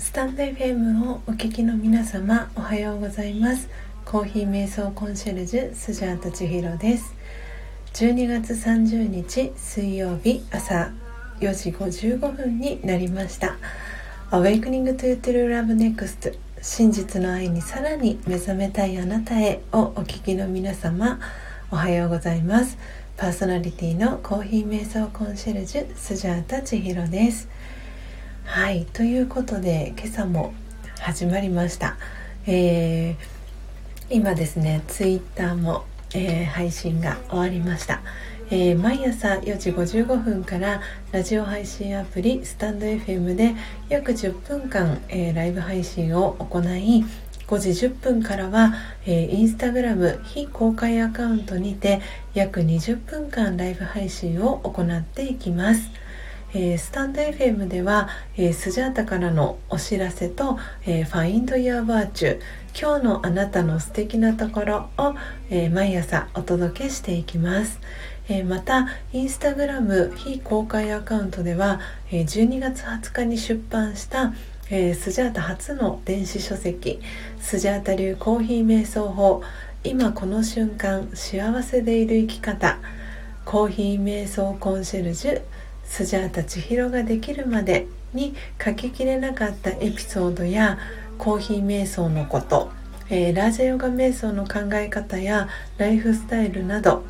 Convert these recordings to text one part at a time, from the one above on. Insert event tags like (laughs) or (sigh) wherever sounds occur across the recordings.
スタンド FM をお聞きの皆様おはようございます。コーヒー瞑想コンシェルジュスジャータ千尋です。12月30日水曜日朝4時55分になりました。Awakening to True Love Next 真実の愛にさらに目覚めたいあなたへをお聞きの皆様おはようございます。パーソナリティのコーヒー瞑想コンシェルジュスジャータ千尋です。はいということで今朝も始まりました、えー、今ですねツイッターも、えー、配信が終わりました、えー、毎朝4時55分からラジオ配信アプリスタンド FM で約10分間、えライブ配信を行い5時10分からは、えー、インスタグラム非公開アカウントにて約20分間ライブ配信を行っていきます。えー、スタンド FM では、えー、スジャータからのお知らせと、えー、Find Your Virtue 今日のあなたの素敵なところを、えー、毎朝お届けしていきます、えー、またインスタグラム非公開アカウントでは、えー、12月20日に出版したえー、スジャータ初の電子書籍「スジャータ流コーヒー瞑想法。今この瞬間幸せでいる生き方」コーヒー瞑想コンシェルジュスジャータ千尋ができるまでに書ききれなかったエピソードやコーヒー瞑想のこと、えー、ラージャヨガ瞑想の考え方やライフスタイルなど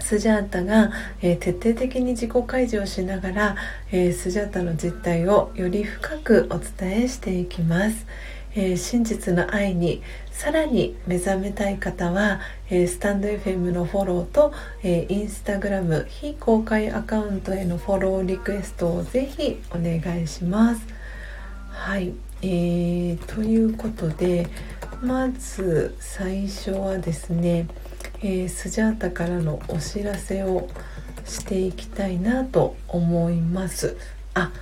スジャータが、えー、徹底的に自己開示をしながら、えー、スジャータの実態をより深くお伝えしていきます。えー、真実の愛にさらに目覚めたい方は、えー、スタンド FM のフォローと、えー、インスタグラム非公開アカウントへのフォローリクエストをぜひお願いします。はい、えー、ということでまず最初はですね、えー、スジャータからのお知らせをしていきたいなと思います。あ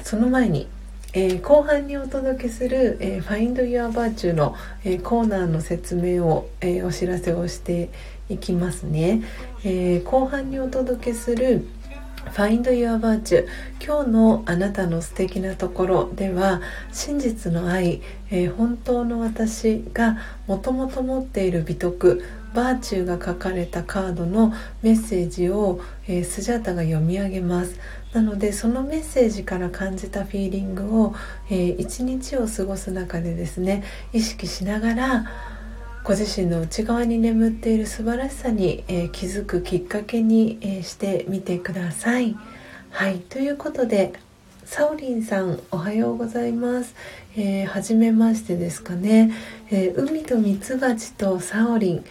その前にえー、後半にお届けする「えー、Find Your Virtue の」えー、コーナーの説明を、えお知らせをしていきますね、え後半にお届けする「Find Your Virtue 今日のあなたの素敵なところ」では真実の愛、え本当の私がもともと持っている美徳バーチューが書かれたカードのメッセージを、え、スジャータが読み上げます。なのでそのメッセージから感じたフィーリングを、えー、一日を過ごす中でですね意識しながらご自身の内側に眠っている素晴らしさに、えー、気づくきっかけに、えー、してみてください。はいということでサオリンさんおはようございます。えー、初めましてですかね。えー、海とミツバチとサオリン。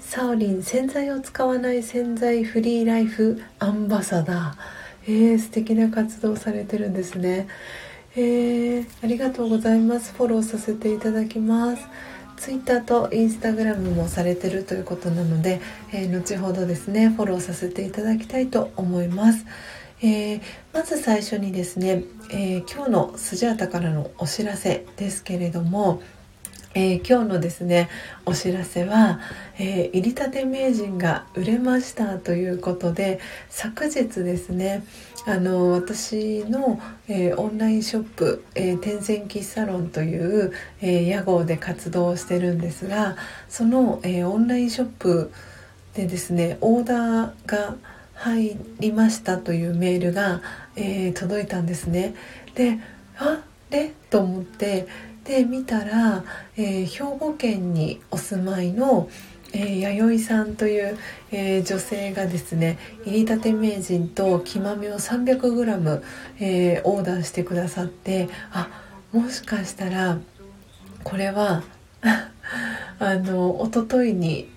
サオリン洗剤を使わない洗剤フリーライフアンバサダー。えー、素敵な活動されてるんですね、えー、ありがとうございます。フォローさせていただきます。ツイッターとインスタグラムもされてるということなので、えー、後ほどですねフォローさせていただきたいと思います、えー、まず最初にですね、えー、今日のスジャータからのお知らせですけれどもえー、今日のですねお知らせは、えー、入りたて名人が売れましたということで昨日ですねあの私の、えー、オンラインショップ、えー、天然喫サロンという、え屋号で活動してるんですがその、えオンラインショップでですねオーダーが入りましたというメールが、え届いたんですね。であれと思ってで見たら、えー、兵庫県にお住まいの、えー、弥生さんという、えー、女性がですね入りたて名人と木豆を 300g、えー、オーダーしてくださってあもしかしたらこれは (laughs) あの一昨日に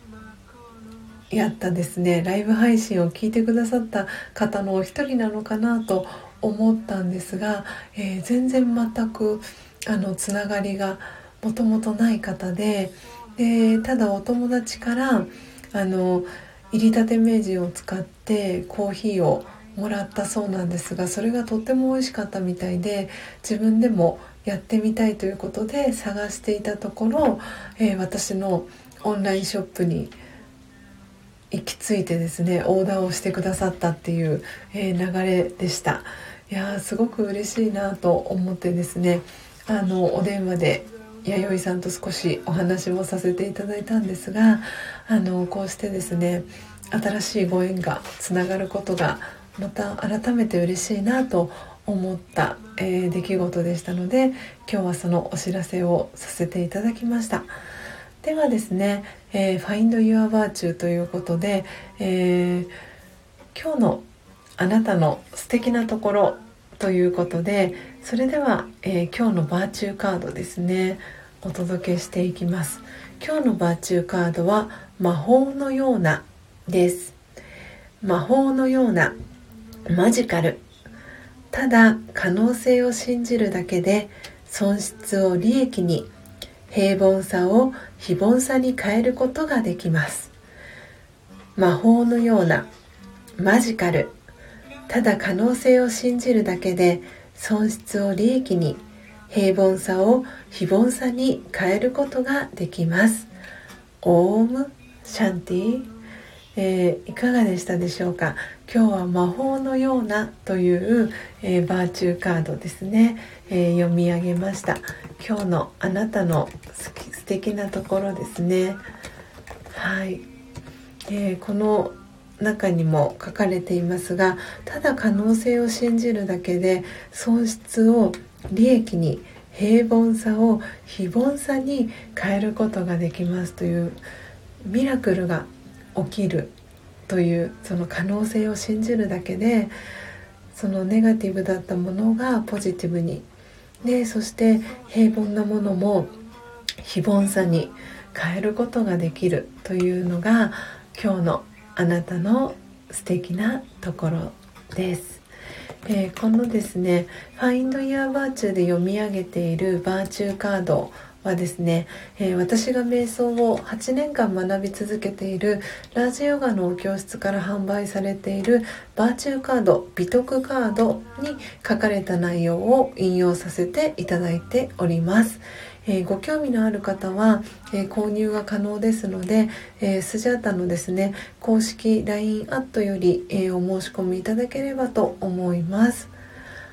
やったですねライブ配信を聞いてくださった方のお一人なのかなと思ったんですが、えー、全然全くあのつながりがもともとない方ででただお友達からあの入りたて名人を使ってコーヒーをもらったそうなんですがそれがとっても美味しかったみたいで自分でもやってみたいということで探していたところ、えー、私のオンラインショップに行き着いてですねオーダーをしてくださったっていう、えー、流れでした。いやーすごく嬉しいなと思ってですねあのお電話で弥生さんと少しお話もさせていただいたんですがあのこうしてですね新しいご縁がつながることがまた改めて嬉しいなと思った、えー、出来事でしたので今日はそのお知らせをさせていただきました。ではですね、えー、Find Your Virtue ということで、えー、今日のあなたの素敵なところということでそれでは、えー、今日のバーチューカードですね。お届けしていきます。今日のバーチューカードは魔法のようなです。魔法のようなマジカル。ただ可能性を信じるだけで損失を利益に平凡さを非凡さに変えることができます。魔法のようなマジカル。ただ可能性を信じるだけで損失を利益に平凡さを非凡さに変えることができます。オーム？シャンティ？えー、いかがでしたでしょうか？今日は魔法のようなという、えー、バーチューカードですね、えー、読み上げました。今日のあなたの素敵なところですね。はい、えこの中にも書かれていますがただ可能性を信じるだけで損失を利益に平凡さを非凡さに変えることができますというミラクルが起きるというその可能性を信じるだけでそのネガティブだったものがポジティブにでそして平凡なものも非凡さに変えることができるというのが今日のあなたの素敵なところです。えー、このですね「Find Your Virtue」で読み上げているバーチューカードはですね、えー、私が瞑想を8年間学び続けているラージヨガの教室から販売されているバーチューカード美徳カードに書かれた内容を引用させていただいております。えー、ご興味のある方は、えー、購入が可能ですので、えー、スジャータのですね公式 LINE アットより、えお申し込みいただければと思います。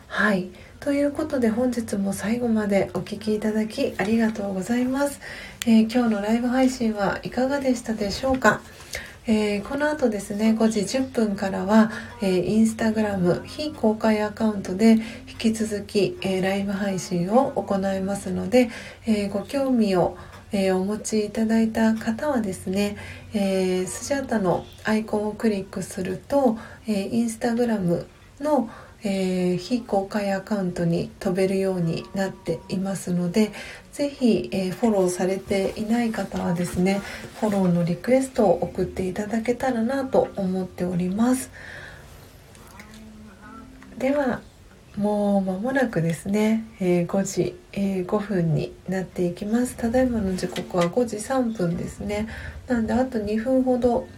はい。ということで本日も最後までお聴きいただきありがとうございます、え、今日のライブ配信はいかがでしたでしょうか？えー、この後ですね5時10分からは、えー、インスタグラム非公開アカウントで引き続き、えー、ライブ配信を行いますので、えご興味をえ、お持ちいただいた方はですね、え、スジャータのアイコンをクリックすると、えー、インスタグラムの、えー、非公開アカウントに飛べるようになっていますので是非、えー、フォローされていない方はですねフォローのリクエストを送っていただけたらなと思っております。ではもう間もなくですね、えー、5時、えー、5分になっていきます。ただいまの時刻は5時3分ですね。なんであと2分ほど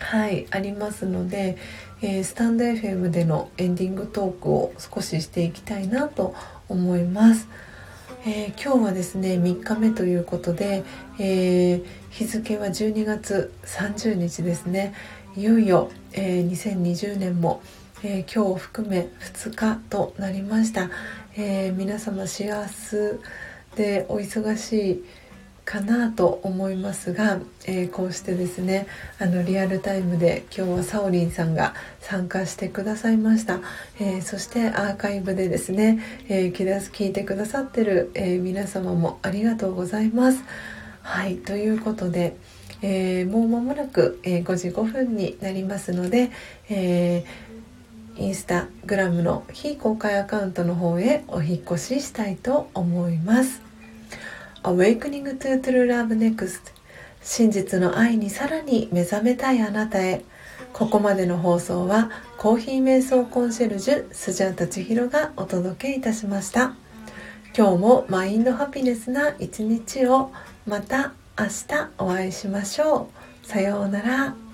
はいありますので、えー、スタンド FM でのエンディングトークを少ししていきたいなと思います。えー、今日はですね3日目ということで、えー、日付は12月30日ですねいよいよ、えー、2020年も、え今日を含め2日となりました、え皆様幸せでお忙しいかなと思いますが、えー、こうしてですねあのリアルタイムで今日はサオリンさんが参加してくださいました、えー、そしてアーカイブでですね、えー、聞いてくださってる、え皆様もありがとうございます。はいということで、えもう間もなく、え5時5分になりますので、えインスタグラムの非公開アカウントの方へお引越ししたいと思います。Awakening to True Love Next 真実の愛にさらに目覚めたいあなたへ。ここまでの放送はコーヒー瞑想コンシェルジュスジャータ千尋がお届けいたしました。今日もマインドハピネスな一日をまた明日お会いしましょう。さようなら。